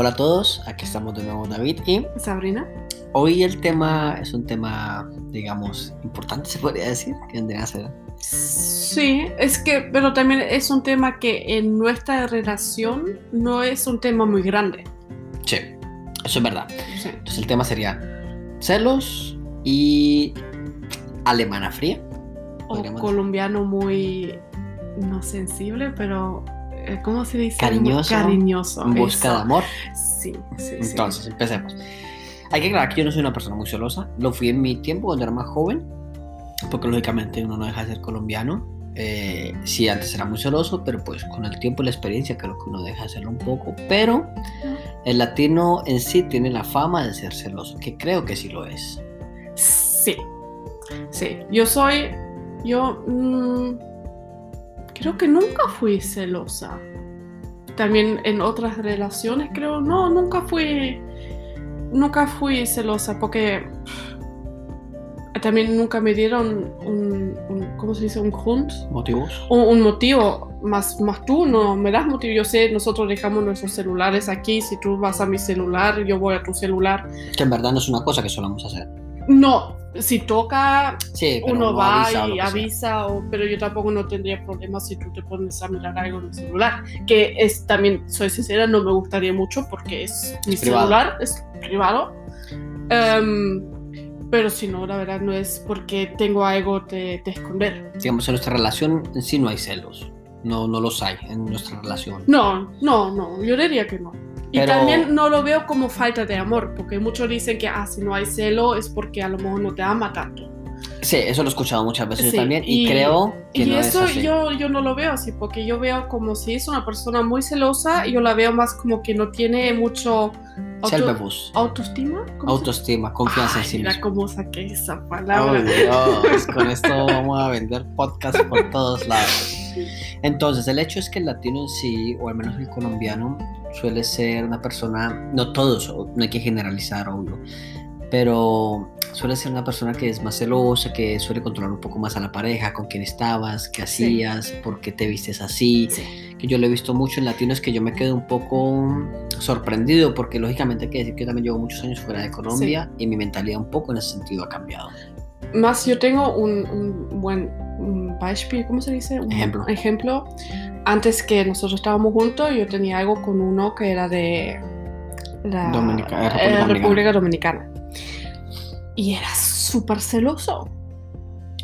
Hola a todos, aquí estamos de nuevo David y Sabrina. hoy el tema es un tema, digamos, importante, se podría decir, que vendría a ser. Sí, es que, pero también es un tema que en nuestra relación no es un tema muy grande. Sí, eso es verdad. Sí. Entonces el tema sería celos y alemana fría. O colombiano muy, no sensible, pero, ¿cómo se dice? Cariñoso, Cariñoso. En busca eso. de amor. Sí, sí, sí. Entonces, empecemos. Hay que aclarar que yo no soy una persona muy celosa. Lo fui en mi tiempo cuando era más joven, porque lógicamente uno no deja de ser colombiano. Eh, sí, antes era muy celoso, pero pues con el tiempo y la experiencia creo que uno deja de serlo un poco. Pero el latino en sí tiene la fama de ser celoso, que creo que sí lo es. Sí, sí. Yo soy, yo mm, creo que nunca fui celosa. También en otras relaciones creo, no, nunca fui, nunca fui celosa porque también nunca me dieron un, un- ¿cómo se dice? Un Grund, ¿Motivos? un, un motivo. Más, más tú no me das motivo. Yo sé, nosotros dejamos nuestros celulares aquí. Si tú vas a mi celular, yo voy a tu celular. Que en verdad no es una cosa que solamos hacer. No, si toca, Sí, uno no va avisa y avisa, o- pero yo tampoco no tendría problemas si tú te pones a mirar algo en mi celular. Que es también, soy sincera, no me gustaría mucho porque es mi privado. celular, es privado. Em, pero si no, la verdad no es porque tengo algo de, de esconder. Digamos, en nuestra relación en sí no hay celos. No, no los hay en nuestra relación. No, no, no, yo diría que no. Y Pero- también no lo veo como falta de amor, porque muchos dicen que ah, si no hay celo es porque a lo mejor no te ama tanto. Sí, eso lo he escuchado muchas veces yo Sí, también y, y- creo que Y no eso es así. yo, yo no lo veo así, porque yo veo como si es una persona muy celosa, yo la veo más como que no tiene mucho auto- autoestima. ¿Cómo se- Autoestima, confianza en Ay, sí mira mismo. cómo saqué esa Oh, palabra. Dios, con esto vamos a vender podcast por todos lados. Entonces, el hecho es que el latino en sí, o al menos el colombiano, suele ser una persona, no todos, no hay que generalizar, obvio, pero suele ser una persona que es más celosa, que suele controlar un poco más a la pareja, con quién estabas, qué Sí. hacías, por qué te vistes así. Sí. Que yo lo he visto mucho en latinos que yo me quedo un poco sorprendido, porque lógicamente hay que decir que yo también llevo muchos años fuera de Colombia y mi mentalidad un poco en ese sentido ha cambiado. Más yo tengo un, un buen un ¿cómo se dice? Un Ejemplo. ejemplo. Antes que nosotros estábamos juntos, yo tenía algo con uno que era de la Dominica- eh, eh, República República Dominicana. Y era súper celoso.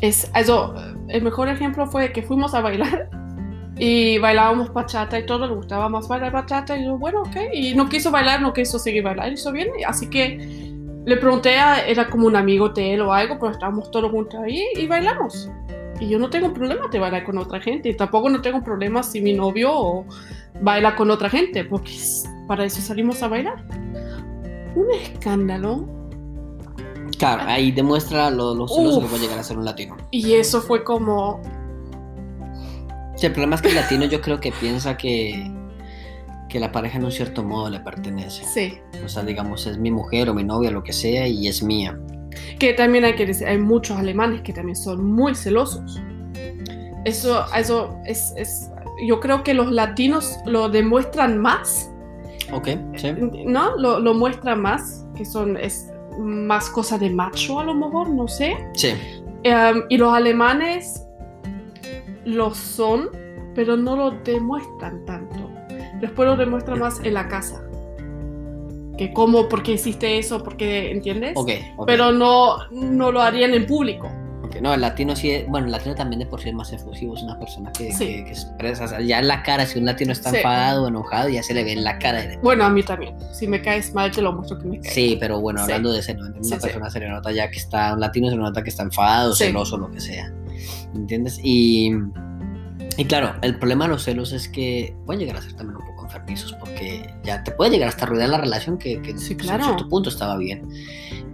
Es, also, el mejor ejemplo fue que fuimos a bailar y bailábamos bachata y todo, le gustaba más bailar bachata y yo, bueno, ok. Y no quiso bailar, no quiso seguir bailar, hizo bien. Así que le pregunté, a, era como un amigo de él o algo, pero estábamos todos juntos ahí y bailamos. Y yo no tengo problema de bailar con otra gente. Y tampoco no tengo problema si mi novio baila con otra gente, porque para eso salimos a bailar. Un escándalo. Claro, ahí demuestra lo, lo celoso que puede llegar a ser un latino. Y eso fue como, Sí, el problema es que el latino yo creo que piensa que, que la pareja en un cierto modo le pertenece. sí. O sea, digamos, es mi mujer o mi novia, lo que sea, y es mía. Que también hay que decir, hay muchos alemanes que también son muy celosos. Eso, eso es, es- yo creo que los latinos lo demuestran más, Ok, sí. ¿no? Lo, lo muestran más, que son, es más cosa de macho a lo mejor, no sé. Sí, Em, y los alemanes lo son, pero no lo demuestran tanto. Después lo demuestran más en la casa. Que cómo, por qué hiciste eso, por qué, ¿entiendes? ok. ok, Pero no, no lo harían en público. ok. No, el latino sí es, bueno, el latino también de por sí es más efusivo, es una persona que, Sí. que- que expresa, o sea, ya en la cara, si un latino está Sí. enfadado o enojado, ya se le ve en la cara. de- Bueno, a mí también. Si me caes mal, te lo muestro que me caes. Sí, pero bueno, Sí. hablando de ese, ¿no? Una Sí, sí. persona se le nota ya que está, un latino se le nota que está enfadado, Sí. celoso, lo que sea. ¿Entiendes? Y, y claro, el problema de los celos es que pueden llegar a ser también un poco enfermizos porque ya te puede llegar hasta arruinar la relación que, que Sí, claro. en cierto punto estaba bien.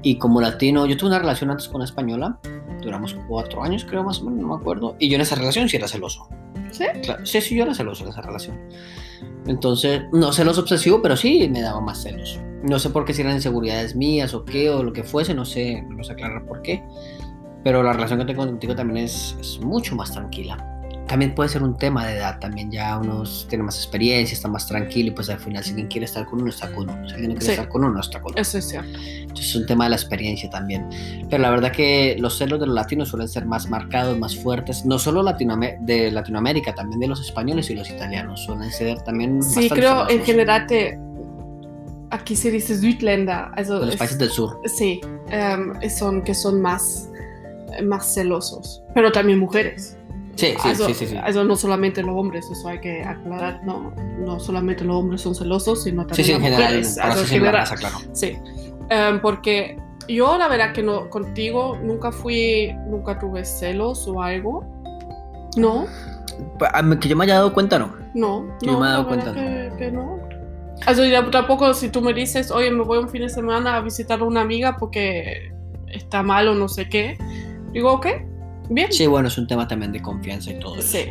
Y como latino, yo tuve una relación antes con una española, duramos cuatro años creo más o menos, no me acuerdo, y yo en esa relación sí era celoso. ¿Sí? Claro, sí, sí, yo era celoso en esa relación. Entonces, no celoso obsesivo, pero sí me daba más celos. No sé por qué, si eran inseguridades mías o qué, o lo que fuese, no sé, no sé aclarar por qué. Pero la relación que tengo contigo también es, es mucho más tranquila. También puede ser un tema de edad, también ya unos tienen más experiencia, está más tranquilo y pues al final si alguien quiere estar con uno, está con uno, si alguien no quiere Sí. estar con uno, no está con uno. Eso es cierto. Entonces es un tema de la experiencia también. Pero la verdad que los celos de los latinos suelen ser más marcados, más fuertes, no solo Latinoam- de Latinoamérica, también de los españoles y los italianos, suelen ser también Sí, creo en general te, aquí se dice Südländer, also de los es- países del sur. sí, em, son que son más, más celosos, pero también mujeres. Sí, sí, also, sí, sí, sí. also no solamente los hombres, eso hay que aclarar, no, no solamente los hombres son celosos, sino Sí, también sí, en las general, mujeres. eso en sí en general. raza, claro. Sí, Em, porque yo la verdad que no, contigo nunca fui, nunca tuve celos o algo. No, Que yo me haya dado cuenta, no. no, Yo no, me he dado cuenta, que, que no. Also, ya tampoco si tú me dices, oye, me voy un fin de semana a visitar a una amiga porque está mal o no sé qué, digo, ok, bien. Sí, bueno, es un tema también de confianza y todo eso. Sí.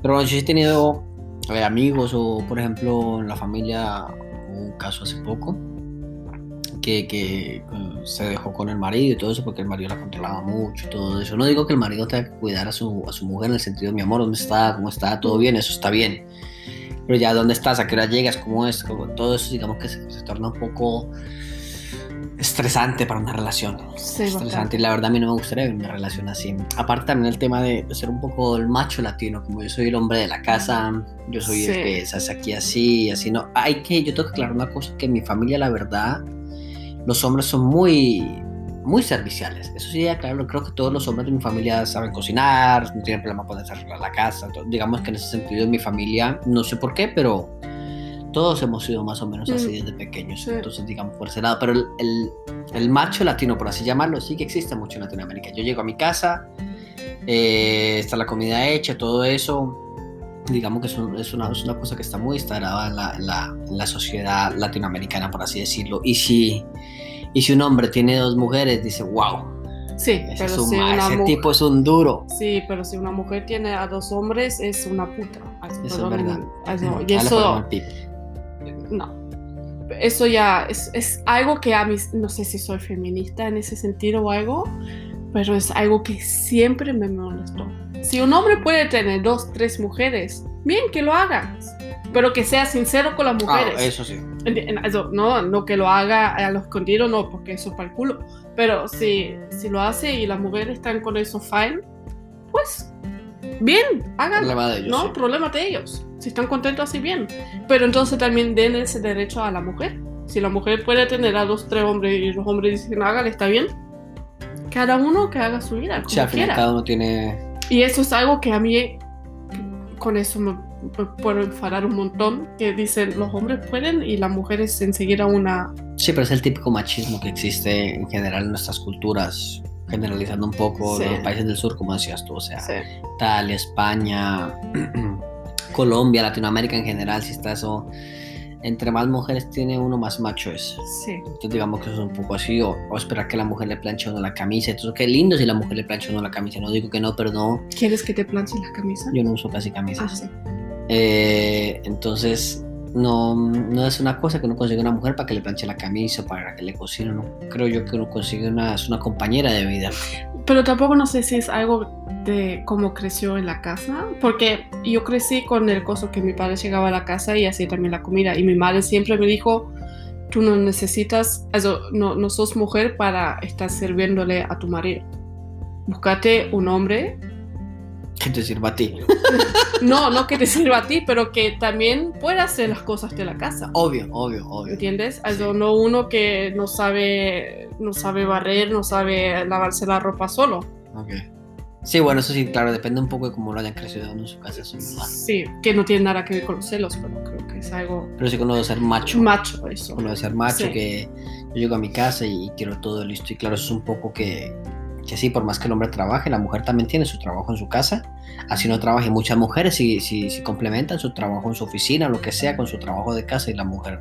Pero bueno, yo sí he tenido eh, amigos o, por ejemplo, en la familia, hubo un caso hace poco que, que, se dejó con el marido y todo eso porque el marido la controlaba mucho y todo eso. No digo que el marido tenga que cuidar a su, a su mujer en el sentido de mi amor, ¿dónde está? ¿Cómo está? ¿Todo bien? Eso está bien. Pero ya, ¿dónde estás? ¿A qué hora llegas? ¿Cómo es? Como todo eso, digamos que se, se torna un poco estresante para una relación. Sí, estresante. Y la verdad a mí no me gustaría vivir una relación así. Aparte también el tema de ser un poco el macho latino, como yo soy el hombre de la casa, yo soy el Sí. que se hace aquí así, así no. Hay que, yo tengo que aclarar una cosa, que en mi familia la verdad, los hombres son muy, muy serviciales. Eso sí, aclararlo, creo que todos los hombres de mi familia saben cocinar, no tienen problema ponerse a arreglar la casa. to- digamos que en ese sentido en mi familia, no sé por qué, pero todos hemos sido más o menos así Mm. desde pequeños. Entonces, digamos, por ese lado. Pero el, el- el macho latino, por así llamarlo, sí que existe mucho en Latinoamérica. Yo llego a mi casa, eh, está la comida hecha, todo eso. Digamos que es, un- es una, es una cosa que está muy instalada en la, en la- en la sociedad latinoamericana, por así decirlo. Y si, y si un hombre tiene dos mujeres, dice, wow, Sí, ese, pero es un si ese tipo es un duro. Sí, pero si una mujer tiene a dos hombres, es una puta. Eso es verdad. y Ah, le ponemos eso. No. Eso ya es, es algo que a mí, no sé si soy feminista en ese sentido o algo, pero es algo que siempre me molestó. Si un hombre puede tener dos, tres mujeres, bien que lo haga, pero que sea sincero con las Ah, mujeres. eso sí. Eso, no, no que lo haga a lo escondido, no, porque eso es para el culo. Pero si, si lo hace y las mujeres están con eso fine, pues bien, hagan. Problema de ellos, no, sí. problema de ellos. Si están contentos así, bien. Pero entonces también den ese derecho a la mujer. Si la mujer puede tener a dos, tres hombres y los hombres dicen, hágale, está bien. Cada uno que haga su vida, como Sí, al final quiera. cada uno tiene Y eso es algo que a mí, con eso me, me puedo enfadar un montón, que dicen los hombres pueden y las mujeres enseguida una... Sí, pero es el típico machismo que existe en general en nuestras culturas, generalizando un poco Sí. los países del sur, como decías tú, o sea, Sí, Italia, España, Colombia, Latinoamérica en general, si está eso, entre más mujeres tiene uno, más macho es. sí. Entonces digamos que eso es un poco así, o, o esperar que la mujer le planche uno la camisa, entonces qué lindo si la mujer le plancha a uno la camisa, no digo que no, pero no, ¿Quieres que te planche la camisa? yo no uso casi Ah, camisas. sí. Eh, entonces, no, no es una cosa que uno consigue una mujer para que le planche la camisa, para que le cocine, no. Creo yo que uno consigue una, es una compañera de vida. Pero tampoco no sé si es algo de cómo creció en la casa, porque yo crecí con el coso que mi padre llegaba a la casa y hacía también la comida, y mi madre siempre me dijo, tú no necesitas, also, no, no sos mujer para estar sirviéndole a tu marido. Búscate un hombre Que te sirva a ti. No, no que te sirva a ti, pero que también pueda hacer las cosas de la casa. Obvio, obvio, obvio. ¿Entiendes? No uno que no sabe, no sabe barrer, no sabe lavarse la ropa solo. Ok. Sí, bueno, eso sí, claro, depende un poco de cómo lo hayan crecido en su casa, eso es verdad. Sí, que no tiene nada que ver con los celos, pero creo que es algo Pero sí que uno debe ser macho. macho eso. Uno debe ser macho, Sí. que yo llego a mi casa y quiero todo listo. Y claro, eso es un poco que, que sí, por más que el hombre trabaje, la mujer también tiene su trabajo en su casa. Así no trabaje muchas mujeres si, si, si complementan su trabajo en su oficina, lo que sea, con su trabajo de casa y la mujer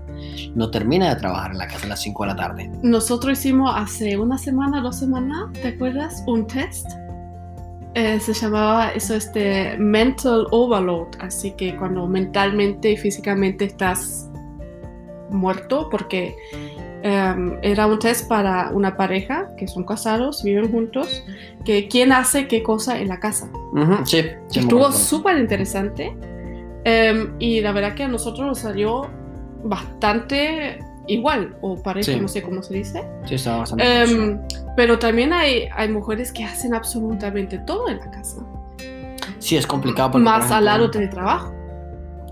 no termina de trabajar en la casa a las 5 de la tarde. Nosotros hicimos hace una semana, dos semanas, ¿te acuerdas? Un test. Eh, se llamaba eso este mental overload, así que cuando mentalmente y físicamente estás muerto, porque em, era un test para una pareja que son casados, viven juntos, que quién hace qué cosa en la casa. Ujú, sí, sí, Estuvo súper interesante em, y la verdad que a nosotros nos salió bastante igual, o pareja, Sí. no sé cómo se dice. Sí, estaba bastante. Em, pero también hay, hay mujeres que hacen absolutamente todo en la casa, sí, es complicado. Porque, más por al lado ejemplo, de trabajo.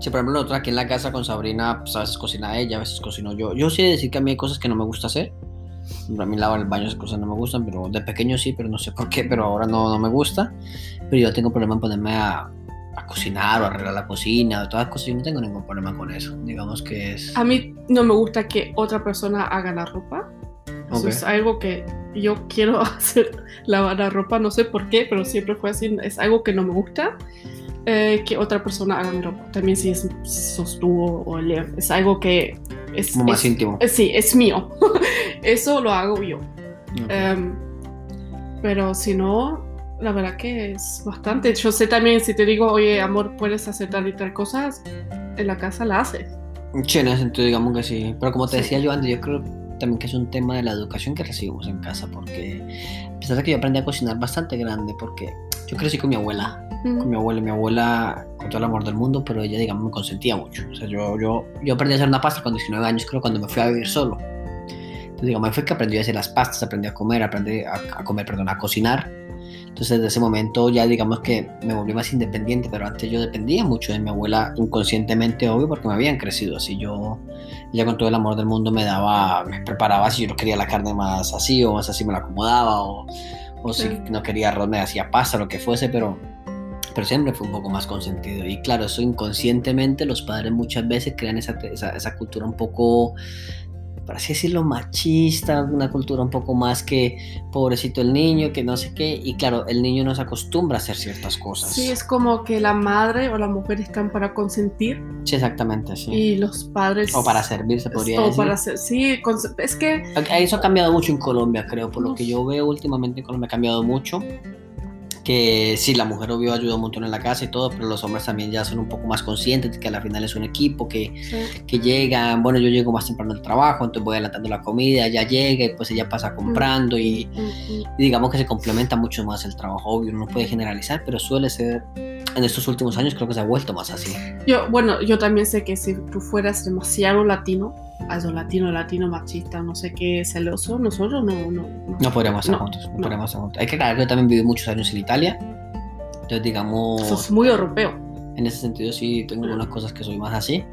Sí, por ejemplo, nosotros aquí en la casa con Sabrina, pues a veces cocina ella, a veces cocino yo. Yo sí he de decir que a mí hay cosas que no me gusta hacer. A mí lavar el baño, esas cosas no me gustan, pero de pequeño sí, pero no sé por qué, pero ahora no, no me gusta. Pero yo tengo problema en ponerme a, a cocinar o arreglar la cocina, todas las cosas, yo no tengo ningún problema con eso. Digamos que es... A mí no me gusta que otra persona haga la ropa. Eso es algo que yo quiero hacer, lavar la ropa, no sé por qué, pero siempre fue así. Es algo que no me gusta eh, que otra persona haga mi ropa. También si es si sos tú o Leo. Es algo que es, Como más es- íntimo. eh, sí, es mío. Eso lo hago yo. Ok. Em, pero si no, la verdad que es bastante. Yo sé también si te digo, oye, amor, puedes hacer tal y tal cosas, en la casa la haces. Sí, en ese sentido, digamos que sí. Pero como te Sí. decía yo antes, yo creo también que es un tema de la educación que recibimos en casa, porque a pesar de que yo aprendí a cocinar bastante grande, porque yo crecí con mi abuela, con mi abuela, mi abuela con todo el amor del mundo, pero ella, digamos, me consentía mucho. O sea, yo, yo, yo aprendí a hacer una pasta con 19 años, creo, cuando me fui a vivir solo. Entonces, digamos, fue que aprendí a hacer las pastas, aprendí a comer, aprendí a, a comer, perdón, a cocinar. Entonces, desde ese momento ya, digamos que me volví más independiente, pero antes yo dependía mucho de mi abuela, inconscientemente, obvio, porque me habían crecido así. Yo, ella con todo el amor del mundo me daba, me preparaba si yo no quería la carne más así o más así me la acomodaba, o, o si no quería arroz me hacía pasta, lo que fuese, pero pero siempre fue un poco más consentido. Y claro, eso inconscientemente los padres muchas veces crean esa, esa, esa cultura un poco, por así decirlo, machista, una cultura un poco más que pobrecito el niño, que no sé qué. Y claro, el niño no se acostumbra a hacer ciertas cosas. Sí, es como que la madre o la mujer están para consentir Sí, exactamente, sí. y los padres... O para servir, se podría o decir. para hacer, sí, es que Eso ha cambiado mucho en Colombia, creo, por lo que yo veo últimamente en Colombia ha cambiado mucho. Que sí, la mujer obvio ayuda un montón en la casa y todo, pero los hombres también ya son un poco más conscientes de que al final es un equipo, que, sí, que llegan, bueno, yo llego más temprano al trabajo, entonces voy adelantando la comida, ya llega y pues ella pasa comprando y, mm, mm, y digamos que se complementa mucho más el trabajo, obvio, uno no puede generalizar, pero suele ser, en estos últimos años creo que se ha vuelto más así. Yo, bueno, yo también sé que si tú fueras demasiado latino, algo latino, latino, machista, no sé qué, celoso, nosotros no, no, no. No podríamos estar No, juntos, no, no. podríamos estar juntos. Hay que que yo también viví muchos años en Italia, entonces digamos... Sos muy europeo. En ese sentido sí tengo algunas cosas que soy más así.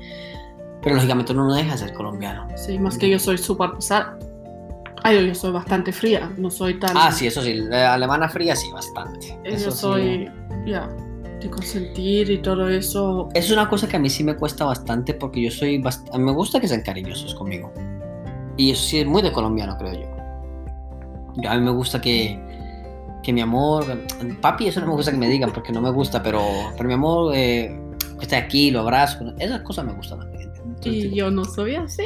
Pero lógicamente uno no deja de ser colombiano. Sí, más que yo soy súper pesada. Ay, yo soy bastante fría, no soy tan... Ah, sí, eso sí. La alemana fría sí, bastante. Eh, Eso Yo sí. soy, ya, de consentir y todo eso. Es una cosa que a mí sí me cuesta bastante porque yo soy bast- Me gusta que sean cariñosos conmigo. Y eso sí es muy de colombiano, creo yo. A mí me gusta que, que mi amor... Papi, eso no me gusta que me digan porque no me gusta, pero, pero mi amor, eh, esté aquí, lo abrazo. Esas cosas me gustan también. Y yo no soy así.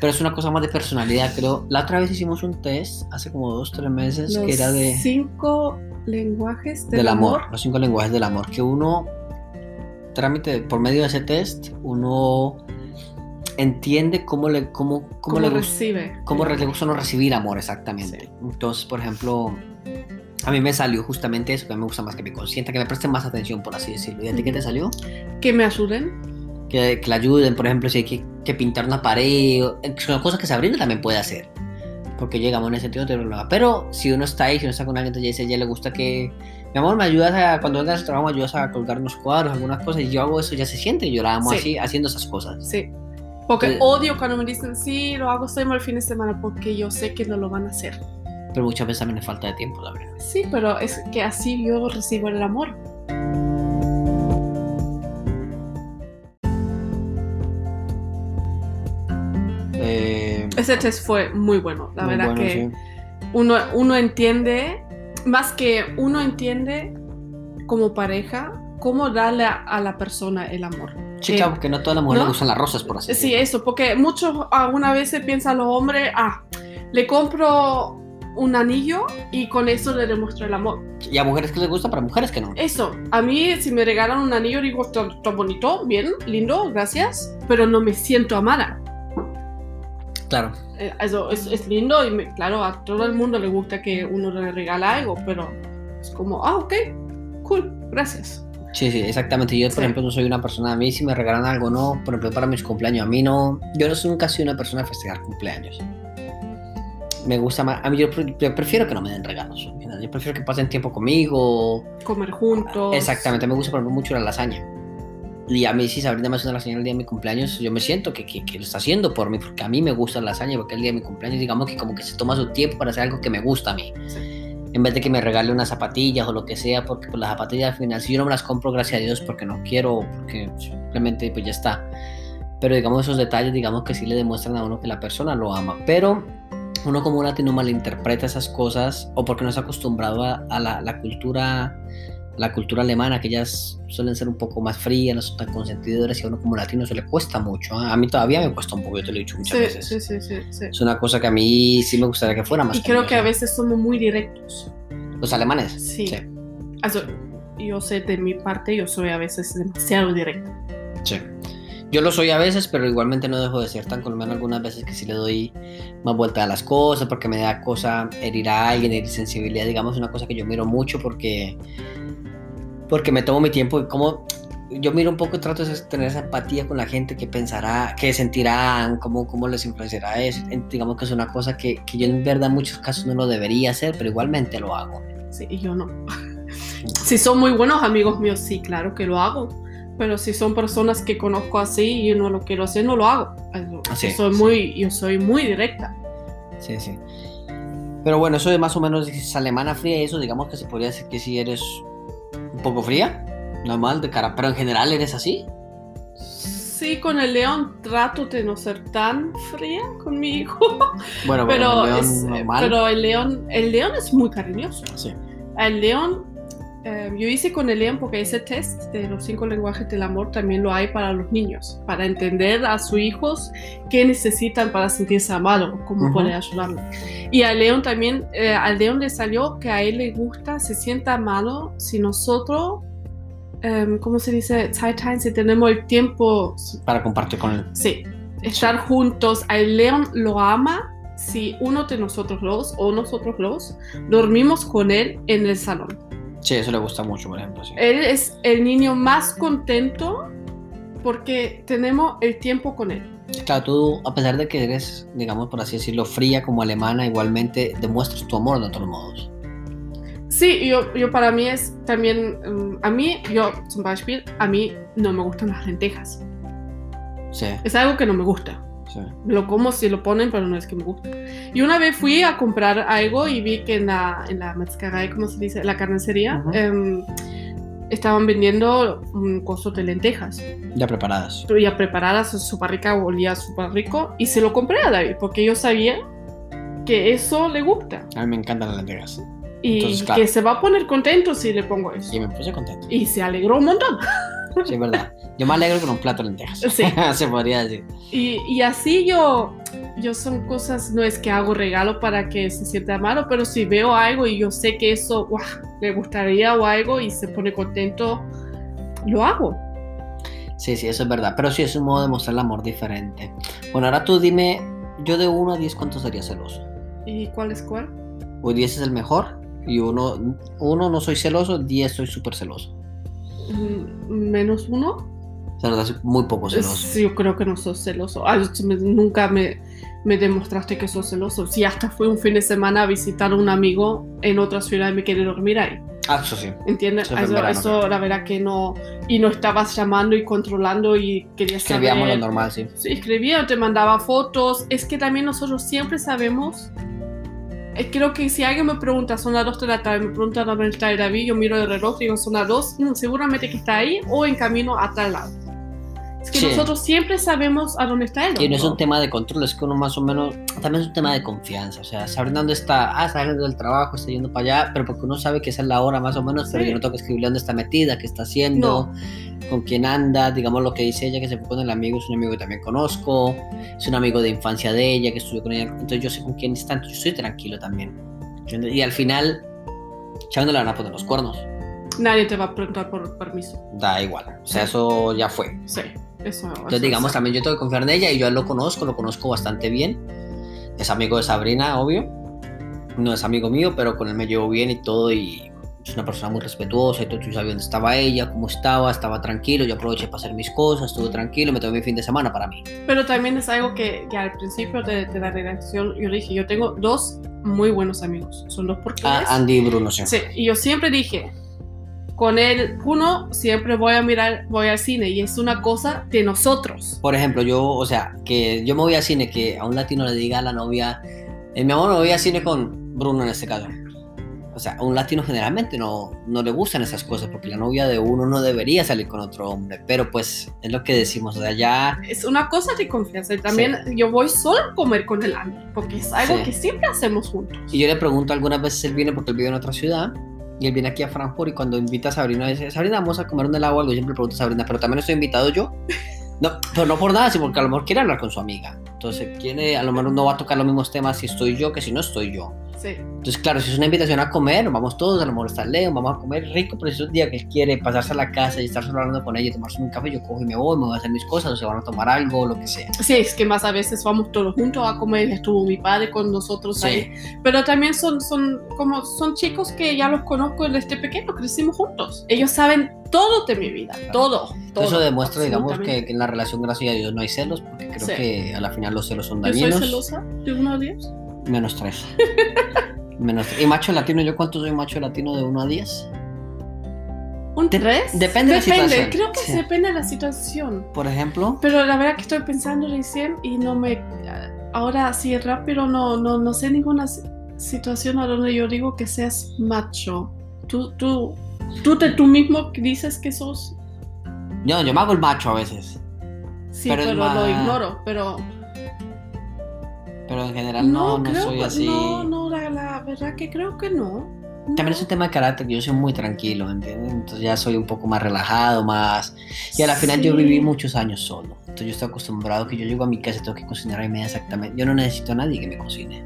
Pero es una cosa más de personalidad, creo. La otra vez hicimos un test, hace como dos, tres meses, Los que era de, cinco lenguajes del, del amor, amor. los cinco lenguajes del amor, que uno, trámite, por medio de ese test, uno entiende cómo le, cómo, cómo ¿Cómo le recibe? cómo le gusta no recibir amor exactamente. Entonces, por ejemplo, a mí me salió justamente eso, que a mí me gusta más que me consienta, que me presten más atención, por así decirlo. ¿Y a ti qué te salió? Que me ayuden. que, que la ayuden, por ejemplo, si hay que, que pintar una pared, o- son cosas que Sabrina también puede hacer, porque llegamos en ese sentido, tiene problema. Pero si uno está ahí, si uno está con alguien, entonces ya dice, a ella le gusta que, mi amor, me ayudas a, cuando vengas al trabajo, me ayudas a colgar unos cuadros, algunas cosas, y yo hago eso, ya se siente, y yo la amo Sí. así, haciendo esas cosas. Sí. Porque Sí. odio cuando me dicen, sí, lo hago siempre el fin de semana, porque yo sé que no lo van a hacer. Pero muchas veces también es falta de tiempo, Sabrina. Sí, pero es que así yo recibo el amor. Ese test fue muy bueno. La muy verdad bueno, que sí. uno, uno entiende, más que uno entiende como pareja, cómo darle a, a la persona el amor. Sí, claro, porque no todas las mujeres ¿no? gustan las rosas, por así Sí, decirlo. eso, porque muchos alguna veces piensan los hombres, ah, le compro un anillo y con eso le demuestro el amor. Y a mujeres que les gusta, pero a mujeres que no. Eso, a mí si me regalan un anillo digo, está bonito, bien, lindo, gracias, pero no me siento amada. Claro. Eh, Eso es, es lindo y me- claro, a todo el mundo le gusta que uno le regala algo, pero es como, ah, ok, cool, gracias. Sí, sí, exactamente. Yo, por Sí. ejemplo, no soy una persona, a mí si me regalan algo, no, por ejemplo, para mis cumpleaños, a mí no, yo no soy nunca soy una persona de festejar cumpleaños. Me gusta más, a mí yo, pre- yo prefiero que no me den regalos. Yo prefiero que pasen tiempo conmigo. Comer juntos. Exactamente, me gusta, por ejemplo, mucho la lasaña. Y a mí si Sabrina me hace una lasaña el día de mi cumpleaños, yo me siento que, que, que lo está haciendo por mí, porque a mí me gusta la lasaña, porque el día de mi cumpleaños, digamos que como que se toma su tiempo para hacer algo que me gusta a mí. Sí. En vez de que me regale unas zapatillas o lo que sea, porque pues, las zapatillas al final, si yo no me las compro, gracias a Dios, porque no quiero, porque simplemente pues ya está. Pero digamos esos detalles, digamos que sí le demuestran a uno que la persona lo ama. Pero uno como latino malinterpreta esas cosas, o porque no está acostumbrado a, a la, la cultura la cultura alemana, que ellas suelen ser un poco más frías, no son tan consentidoras, y a uno como latino eso le cuesta mucho. ¿eh? A mí todavía me cuesta un poco, yo te lo he dicho muchas Sí, veces. sí, sí, sí, sí. Es una cosa que a mí sí me gustaría que fuera más. Y creo que a veces somos muy directos. Los alemanes. Sí. Also, yo sé de mi parte, yo soy a veces demasiado directa. Sí. Yo lo soy a veces, pero igualmente no dejo de ser tan colombiano algunas veces que sí le doy más vuelta a las cosas, porque me da cosa herir a alguien, herir sensibilidad, digamos, una cosa que yo miro mucho porque, porque me tomo mi tiempo y como yo miro un poco y trato de tener esa empatía con la gente, que pensará, que sentirán, cómo, cómo les influenciará eso. Digamos que es una cosa que, que yo en verdad en muchos casos no lo debería hacer, pero igualmente lo hago. Sí, yo no. si son muy buenos amigos míos, sí, claro que lo hago. Pero si son personas que conozco así y yo no lo quiero hacer, no lo hago. Also, Sí, yo, soy sí. muy, yo soy muy directa. Sí, sí. Pero bueno, eso de más o menos es alemana fría y eso, digamos que se podría decir que si eres poco fría, normal, de cara, pero en general eres así. Sí, con el león trato de no ser tan fría con mi hijo. Bueno, Pero, bueno, león es- normal. pero el león, el león es muy cariñoso. Sí. El león, eh, yo hice con el león porque ese test de los cinco lenguajes del amor también lo hay para los niños, para entender a sus hijos qué necesitan para sentirse amados, cómo Ujú. poder ayudarlo. Y al león también, eh, al león le salió que a él le gusta, se sienta amado si nosotros, em, ¿cómo se dice? Teilen, si tenemos el tiempo Para compartir con él. Sí, estar juntos. Al león lo ama si uno de nosotros dos o nosotros dos dormimos con él en el salón. Sí, eso le gusta mucho, por ejemplo. Sí. Él es el niño más contento porque tenemos el tiempo con él. Claro, tú, a pesar de que eres, digamos, por así decirlo, fría como alemana, igualmente demuestras tu amor de otros modos. Sí, yo, yo para mí es también, mm, a mí, yo, zum Beispiel, a mí no me gustan las lentejas. Sí, Es algo que no me gusta. Sí. Lo como si lo ponen, pero no es que me gusta. Y una vez fui a comprar algo y vi que en la, en la mezcaray, ¿cómo se dice? La carnicería, Ujú. em, estaban vendiendo un coso de lentejas. Ya preparadas. Ya preparadas, súper rica, olía súper rico. Y se lo compré a David porque yo sabía que eso le gusta. A mí me encantan las lentejas. Y Entonces, claro. que se va a poner contento si le pongo eso. Y me puse contento. Y se alegró un montón. Sí, es verdad. Yo me alegro con un plato de lentejas. Sí. Se podría decir. Y, y así yo, yo son cosas, no es que hago regalo para que se sienta amado, pero si veo algo y yo sé que eso le gustaría o algo y se pone contento, lo hago. Sí, sí, eso es verdad. Pero sí, es un modo de mostrar el amor diferente. Bueno, ahora tú dime, yo de 1 a 10, ¿cuánto sería celoso? ¿Y cuál es cuál? O 10 es el mejor. Y uno, uno no soy celoso, 10 soy súper celoso. Mm, ¿Menos uno? O sea, la verdad, soy muy poco celoso. Sí, yo creo que no sos celoso. Ah, tú me- nunca me, me demostraste que sos celoso. Si hasta fui un fin de semana a visitar a un amigo en otra ciudad y me quiere dormir ahí. Ah, eso sí. ¿Entiendes? Eso fue Eso, eso, la verdad que no. Y no estabas llamando y controlando y querías Escribíamos saber. lo normal, sí. Sí, escribía, te mandaba fotos. Es que también nosotros siempre sabemos. Creo que si alguien me pregunta, son las 2 de la tarde, me pregunta dónde está el David, yo miro el reloj, digo, son las 2, mm, seguramente que está ahí o en camino a tal lado. Es que Sí. nosotros siempre sabemos a dónde está él. Y no es un tema de control, es que uno más o menos, también es un tema de confianza, o sea, saber dónde está, ah, está saliendo del trabajo, está yendo para allá, pero porque uno sabe que esa es la hora más o menos, pero Sí. yo no tengo que escribirle dónde está metida, qué está haciendo, con quién anda, digamos lo que dice ella, que se fue con el amigo, es un amigo que también conozco, es un amigo de infancia de ella, que estudió con ella, entonces yo sé con quién está, entonces yo estoy tranquilo también. Y al final, ya no le van a poner los cuernos, Nadie te va a preguntar por permiso. da igual, o sea, eso ya fue. Sí, eso. Entonces, digamos, también yo tengo que confiar en ella y yo lo conozco, lo conozco bastante bien. es amigo de Sabrina, obvio. No es amigo mío, pero con él me llevo bien y todo. Y es una persona muy respetuosa y todo. Yo sabía dónde estaba ella, cómo estaba, estaba tranquilo. Yo aproveché para hacer mis cosas, estuve tranquilo, me tomé mi fin de semana para mí. Pero también es algo que, que al principio de, de la relación yo dije, yo tengo dos muy buenos amigos. Son dos portugueses. Ah, Andy y Bruno, sí. Sí, y yo siempre dije, con él, uno, siempre voy a mirar, voy al cine y es una cosa de nosotros. Por ejemplo, yo, o sea, que yo me voy al cine, que a un latino le diga a la novia, eh, mi amor, me voy al cine con Bruno en este caso. O sea, a un latino generalmente no, no le gustan esas cosas porque la novia de uno no debería salir con otro hombre. Pero pues es lo que decimos, o sea, ya... Es una cosa de confianza y también yo voy solo a comer con el Andy porque es algo Sí. que siempre hacemos juntos. Y yo le pregunto algunas veces, él viene porque él vive en otra ciudad. Y él viene aquí a Frankfurt y cuando invita a Sabrina, dice, Sabrina, vamos a comer un helado o algo. Siempre pregunto a Sabrina, pero también estoy invitado yo. No, pero no por nada, sino porque a lo mejor quiere hablar con su amiga. Entonces, quiere, a lo mejor no va a tocar los mismos temas si estoy yo que si no estoy yo. Sí. Entonces, claro, si es una invitación a comer, vamos todos, a lo mejor está Leo, vamos a comer rico, pero si es un día que él quiere pasarse a la casa y estar solo hablando con ella tomarse un café, yo cojo y me voy, me voy a hacer mis cosas, o se van a tomar algo, o lo que sea. Sí, es que más a veces vamos todos juntos a comer, estuvo mi padre con nosotros Sí. ahí, pero también son, son como son chicos que ya los conozco desde pequeño, crecimos juntos. Ellos saben todo de mi vida, todo, todo. Eso demuestra, digamos, que, que en la relación, gracias a Dios, no hay celos, porque creo Sí. que a la final los celos son Yo soy dañinos. celosa de uno a diez. Menos tres. Menos tres. ¿Y macho latino? ¿Yo cuánto soy macho latino de 1 a 10? ¿Un De- tres? depende de la situación. creo que Sí. depende de la situación. Por ejemplo. Pero la verdad que estoy pensando recién y no me... Ahora así rápido no, no, no sé ninguna si- situación a donde yo digo que seas macho. Tú, tú, tú de tú mismo dices que sos... Yo, yo me hago el macho a veces. Sí, Pero pero, es lo más- ignoro. Pero Pero en general no, no, soy que- así. No, no, la, la verdad que creo que no. También es un tema de carácter, yo soy muy tranquilo, ¿entiendes? Entonces ya soy un poco más relajado, más... Y a la final yo viví muchos años solo. Entonces yo estoy acostumbrado que yo llego a mi casa y tengo que cocinar a media exactamente. Yo no necesito a nadie que me cocine.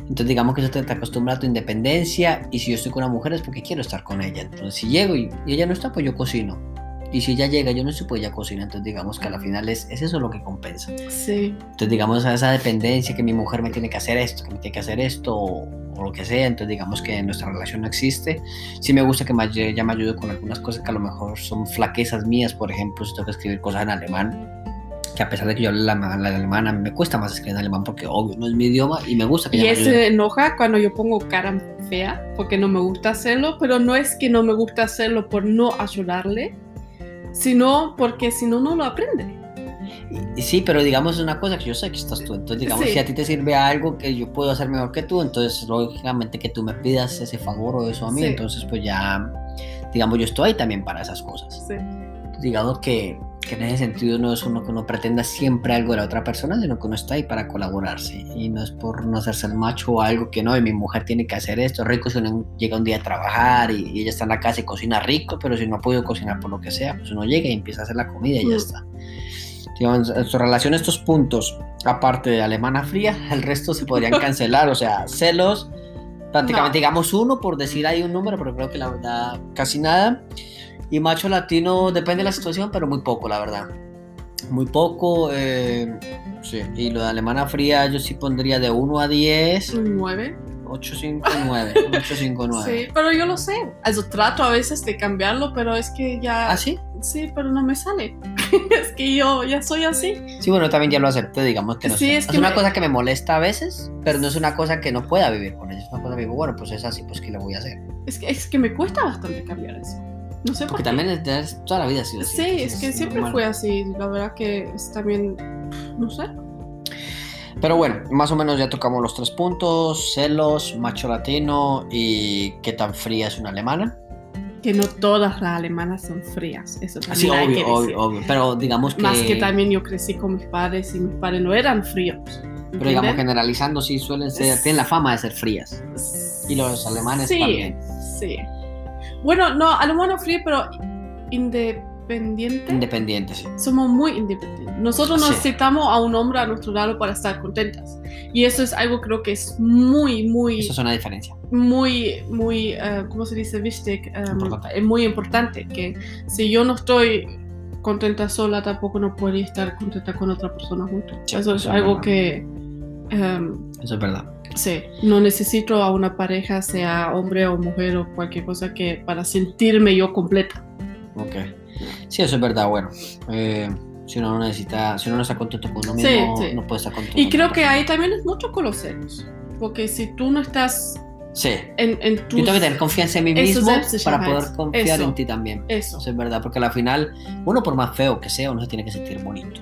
Entonces digamos que eso te, te acostumbra a tu independencia y si yo estoy con una mujer es porque quiero estar con ella. Entonces si llego y, y ella no está, pues yo cocino. Y si ella llega, yo no pues ella cocina. Entonces digamos que a la final es, es eso lo que compensa. Sí. Entonces, digamos, a esa dependencia que mi mujer me tiene que hacer esto, que me tiene que hacer esto, o, o lo que sea. Entonces, digamos que nuestra relación no existe. Sí me gusta que me, ella me ayude con algunas cosas que a lo mejor son flaquezas mías. Por ejemplo, si tengo que escribir cosas en alemán, que a pesar de que yo hablo la, la alemana, me cuesta más escribir en alemán porque, obvio, no es mi idioma y me gusta que Y se enoja cuando yo pongo cara fea porque no me gusta hacerlo, pero no es que no me gusta hacerlo por no ayudarle, sino porque si no, no lo aprende. Sí, pero digamos es una cosa que yo sé que estás tú. Entonces, digamos, Sí. si a ti te sirve algo que yo puedo hacer mejor que tú, entonces lógicamente que tú me pidas ese favor o eso a mí, Sí. entonces pues ya, digamos, yo estoy ahí también para esas cosas. Sí. digamos que, que en ese sentido no es uno que uno pretenda siempre algo de la otra persona, sino que uno está ahí para colaborarse. Y no es por no hacerse el macho o algo que no, y mi mujer tiene que hacer esto. Rico si uno llega un día a trabajar y, y ella está en la casa y cocina rico, pero si no ha podido cocinar por lo que sea, pues uno llega y empieza a hacer la comida y ya Mm. está. Digamos, en su relación estos puntos, aparte de alemana fría, el resto se podrían cancelar, o sea, celos, prácticamente No. digamos uno por decir ahí un número, pero creo que la verdad casi nada. Y macho latino depende de la situación, pero muy poco, la verdad. Muy poco. eh, sí. Y lo de alemana fría yo sí pondría de 1 a 10, Un 9. 8, 5, 9. 8, 5, 9. Sí, pero yo lo sé. Also, trato a veces de cambiarlo, pero es que ya... ¿Ah, sí? Sí, pero no me sale. es que yo ya soy así. Sí, bueno, también ya lo acepté, digamos que no Sí, sé. es es, que una me- cosa que me molesta a veces, pero no es una cosa que no pueda vivir con ella. Es una cosa que digo, bueno, pues es así, pues ¿qué le voy a hacer? Es que, es que me cuesta bastante cambiar eso. No sé por Porque qué. también es, toda la vida ha sido así. Sí, es que siempre normal. fue así. La verdad que es también... No sé. Pero bueno, más o menos ya tocamos los tres puntos: celos, macho latino y qué tan fría es una alemana. Que no todas las alemanas son frías. Eso también Sí, hay que obvio, decir. obvio, obvio. Pero digamos que. Más que también yo crecí con mis padres y mis padres no eran fríos. Pero digamos, generalizando, sí suelen ser. Tienen la fama de ser frías. Y los alemanes sí, también. Sí. Bueno, no, alemán no frío, pero independiente. Independientes, sí. Somos muy independientes. Nosotros Sí. necesitamos a un hombre a nuestro lado para estar contentas. Y eso es algo creo que es muy, muy, Eso es una diferencia. muy, muy, eh, ¿cómo se dice? Wichtig, em, Importante. es muy importante. Que si yo no estoy contenta sola, tampoco no puedo estar contenta con otra persona junto. Sí, eso es eso es algo verdad. que Em, Eso es verdad. Sí, no necesito a una pareja, sea hombre o mujer o cualquier cosa que para sentirme yo completa. Ok. Sí, eso es verdad. Bueno, eh, si uno no necesita, si uno no está contento con uno Sí, mismo, sí. no puede estar contento. Y creo que ahí también es mucho con los celos. Porque si tú no estás Sí. en, en Yo tus... tengo que tener confianza en mí mismo para poder confiar Eso. en ti también. Eso. Eso es verdad, porque al final, uno por más feo que sea, uno se tiene que sentir bonito.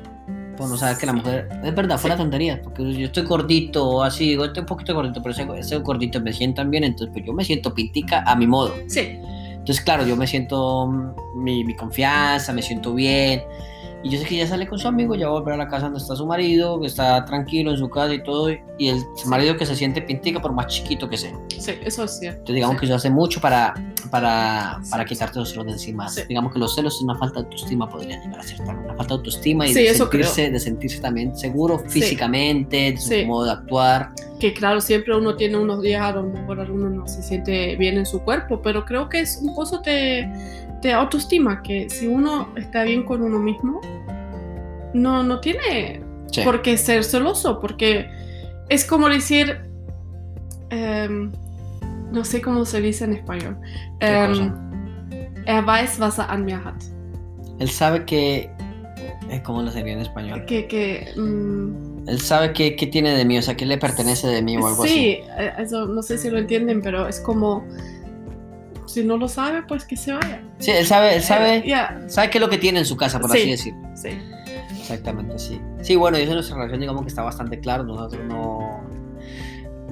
Por no saber que la mujer, es verdad, fuera Sí. tontería, porque yo estoy gordito así, digo, estoy un poquito gordito, pero ese, ese gordito me sientan bien, entonces pues yo me siento pintica a mi modo. Sí, Entonces, claro, yo me siento mm, mi, mi confianza, me siento bien. Y yo sé que ya sale con su amigo, ya va a volver a la casa donde está su marido, que está tranquilo en su casa y todo. Y el marido que se siente pintica por más chiquito que sea. sí, eso es cierto. Entonces, digamos Sí. que eso hace mucho para, para, Sí. para quitarte los celos de encima. Sí. Digamos que los celos es una falta de autoestima, podría llegar a ser. Una falta de autoestima y Sí, de, eso creo. sentirse, de sentirse también seguro físicamente, de su modo de actuar. Que claro, siempre uno tiene unos días a lo mejor uno no se siente bien en su cuerpo, pero creo que es un pozo de, de autoestima, que si uno está bien con uno mismo, no, no tiene Sí. por qué ser celoso, porque es como decir, em, no sé cómo se dice en español, ¿Qué Em, cosa? er weiß, was er an mir hat. Él sabe que... eh, ¿Cómo lo sería en español? Que, que, mm, Él sabe que, que tiene de mí, o sea, que le pertenece de mí o algo así. sí, eh, eso no sé si lo entienden, pero es como, si no lo sabe, pues que se vaya. Sí, él sabe, él sabe, Eh, ya, sabe qué es lo que tiene en su casa, por Sí. así decirlo. sí. Exactamente, sí. Sí, bueno, y eso en nuestra relación digamos que está bastante claro. Nosotros no,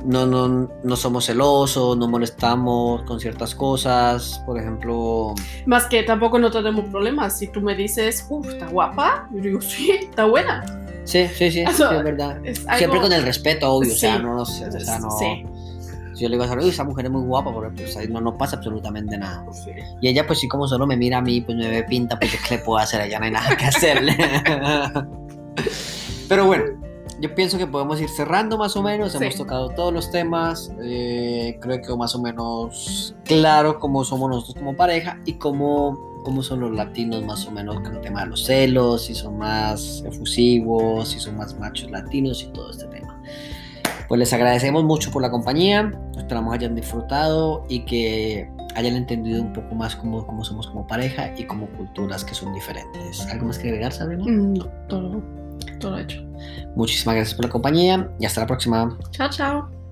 no, no, no somos celosos, no molestamos con ciertas cosas. Por ejemplo, Más que tampoco no tenemos problemas. Si tú me dices, uff, está guapa, yo digo, sí, está buena. sí, sí, sí, Eso sí, es verdad. Es Siempre con el respeto, obvio, o sea, no, o sea, no... Sí. Si yo le digo a Sara, esa mujer es muy guapa, pero pues ahí no, no pasa absolutamente nada. Sí. Y ella, pues sí, como solo me mira a mí, pues me ve pinta, pues qué le puedo hacer, a ella no hay nada que hacerle. Pero bueno, yo pienso que podemos ir cerrando más o menos, Sí. hemos tocado todos los temas, eh, creo que más o menos claro cómo somos nosotros como pareja y cómo, cómo son los latinos más o menos con el tema de los celos, si son más efusivos, si son más machos latinos y todo este tema. Pues les agradecemos mucho por la compañía, esperamos hayan disfrutado y que hayan entendido un poco más cómo, cómo somos como pareja y como culturas que son diferentes. ¿Algo más que agregar, Sabrina? Mm, No, todo, todo hecho. Muchísimas gracias por la compañía y hasta la próxima. Chao, chao.